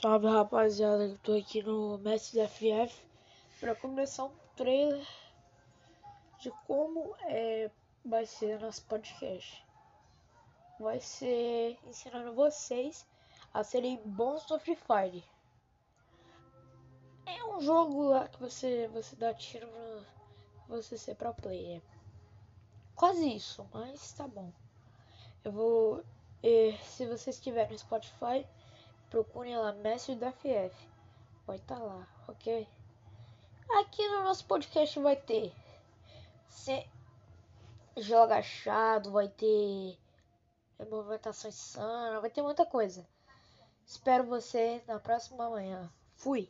Salve rapaziada, eu tô aqui no Mestre FF para começar um trailer de como é, vai ser nosso podcast. Vai ser ensinando vocês a serem bons no Free Fire. É um jogo lá que você, você dá tiro no você ser pro player. Quase isso, mas tá bom. Eu vou. Eh, se vocês estiverem no Spotify procurem lá Mestre da FF. Vai estar tá lá, ok? Aqui no nosso podcast vai ter se joga achado, vai ter movimentação insana, vai ter muita coisa. Espero você na próxima manhã. Fui!